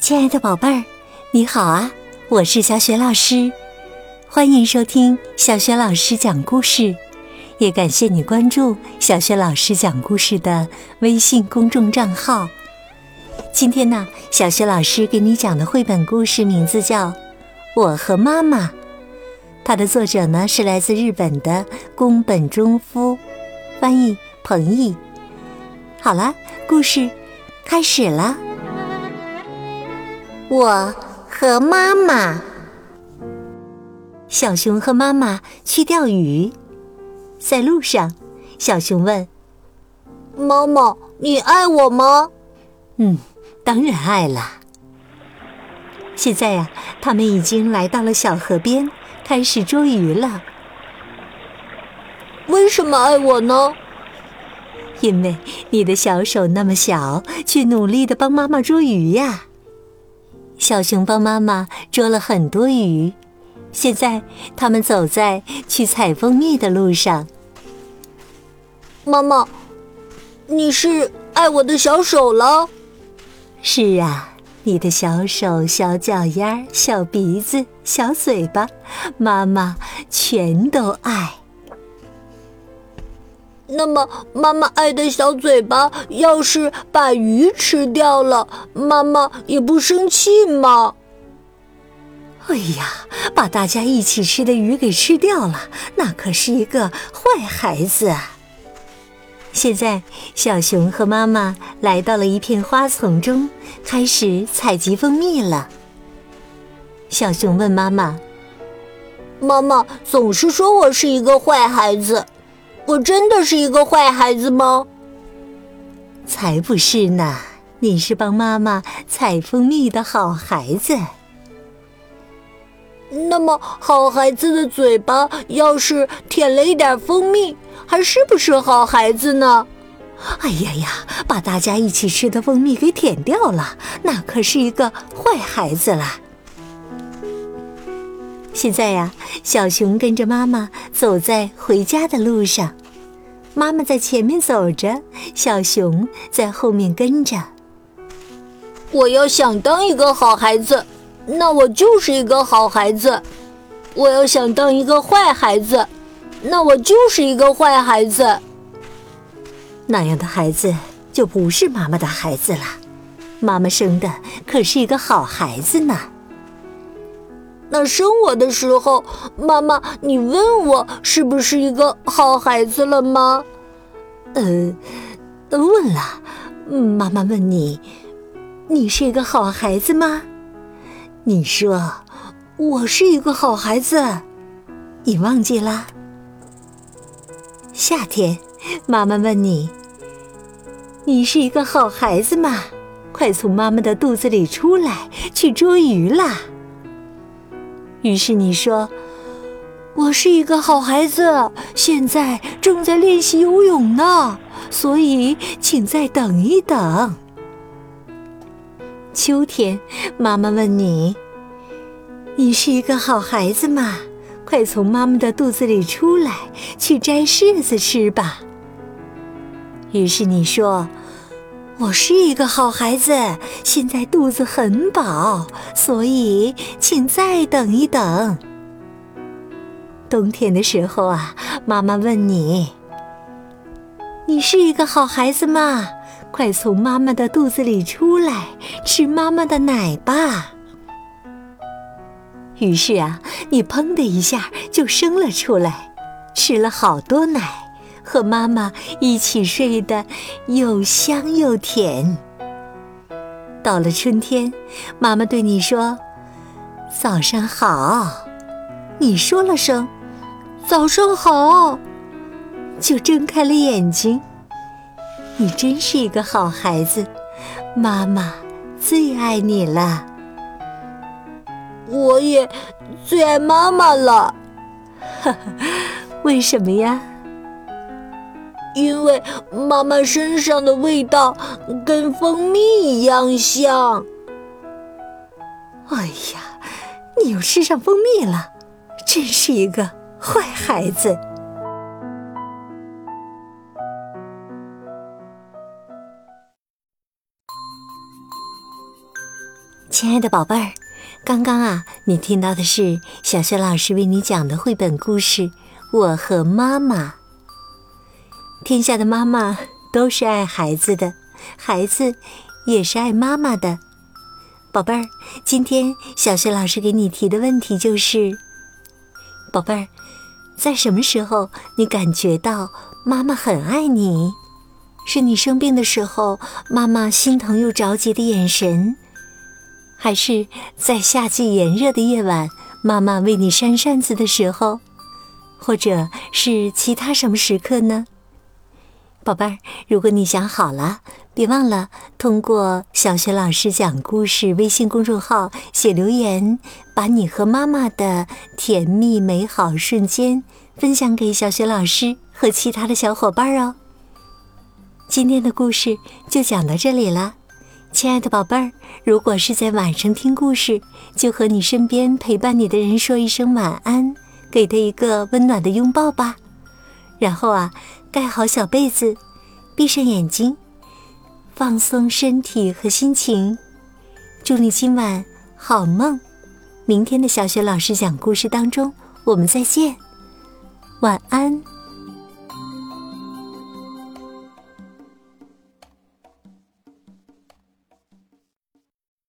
亲爱的宝贝儿，你好啊！我是小雪老师，欢迎收听小雪老师讲故事，也感谢你关注小雪老师讲故事的微信公众账号。今天呢，小雪老师给你讲的绘本故事名字叫《我和妈妈》，它的作者呢是来自日本的宫本忠夫，翻译彭毅。好了，故事开始了。我和妈妈，小熊和妈妈去钓鱼，在路上，小熊问：“妈妈，你爱我吗？”“嗯，当然爱了。”现在呀，他们已经来到了小河边，开始捉鱼了。为什么爱我呢？因为你的小手那么小，去努力的帮妈妈捉鱼呀。小熊帮妈妈捉了很多鱼，现在他们走在去采蜂蜜的路上。妈妈，你是爱我的小手了？是啊，你的小手、小脚丫、小鼻子、小嘴巴，妈妈全都爱。那么，妈妈爱的小嘴巴要是把鱼吃掉了，妈妈也不生气吗？哎呀，把大家一起吃的鱼给吃掉了，那可是一个坏孩子啊！现在，小熊和妈妈来到了一片花丛中，开始采集蜂蜜了。小熊问妈妈：“妈妈总是说我是一个坏孩子。”我真的是一个坏孩子吗？才不是呢！你是帮妈妈采蜂蜜的好孩子。那么，好孩子的嘴巴要是舔了一点蜂蜜，还是不是好孩子呢？哎呀呀！把大家一起吃的蜂蜜给舔掉了，那可是一个坏孩子了。现在呀，小熊跟着妈妈走在回家的路上，妈妈在前面走着，小熊在后面跟着。我要想当一个好孩子，那我就是一个好孩子；我要想当一个坏孩子，那我就是一个坏孩子。那样的孩子就不是妈妈的孩子了，妈妈生的可是一个好孩子呢。那生我的时候，妈妈，你问我是不是一个好孩子了吗？呃，问了。妈妈问你，你是一个好孩子吗？你说我是一个好孩子，你忘记了？夏天，妈妈问你，你是一个好孩子吗？快从妈妈的肚子里出来，去捉鱼啦！于是你说：“我是一个好孩子，现在正在练习游泳呢，所以请再等一等。”秋天，妈妈问你：“你是一个好孩子吗？快从妈妈的肚子里出来，去摘柿子吃吧。”于是你说。我是一个好孩子，现在肚子很饱，所以请再等一等。冬天的时候啊，妈妈问你：“你是一个好孩子吗？快从妈妈的肚子里出来，吃妈妈的奶吧。”于是啊，你砰的一下就生了出来，吃了好多奶。和妈妈一起睡得又香又甜。到了春天，妈妈对你说：“早上好。”你说了声“早上好”，就睁开了眼睛。你真是一个好孩子，妈妈最爱你了。我也最爱妈妈了。哈哈，为什么呀？因为妈妈身上的味道跟蜂蜜一样香。哎呀，你又吃上蜂蜜了，真是一个坏孩子。亲爱的宝贝儿，刚刚啊，你听到的是小雪老师为你讲的绘本故事《我和妈妈》。天下的妈妈都是爱孩子的，孩子也是爱妈妈的。宝贝儿，今天小雪老师给你提的问题就是：宝贝儿，在什么时候你感觉到妈妈很爱你？是你生病的时候，妈妈心疼又着急的眼神？还是在夏季炎热的夜晚，妈妈为你扇扇子的时候，或者是其他什么时刻呢？宝贝儿，如果你想好了，别忘了通过小学老师讲故事微信公众号写留言，把你和妈妈的甜蜜美好瞬间分享给小学老师和其他的小伙伴哦。今天的故事就讲到这里了。亲爱的宝贝儿，如果是在晚上听故事，就和你身边陪伴你的人说一声晚安，给他一个温暖的拥抱吧。然后啊，盖好小被子，闭上眼睛，放松身体和心情。祝你今晚好梦。明天的小学老师讲故事当中，我们再见。晚安。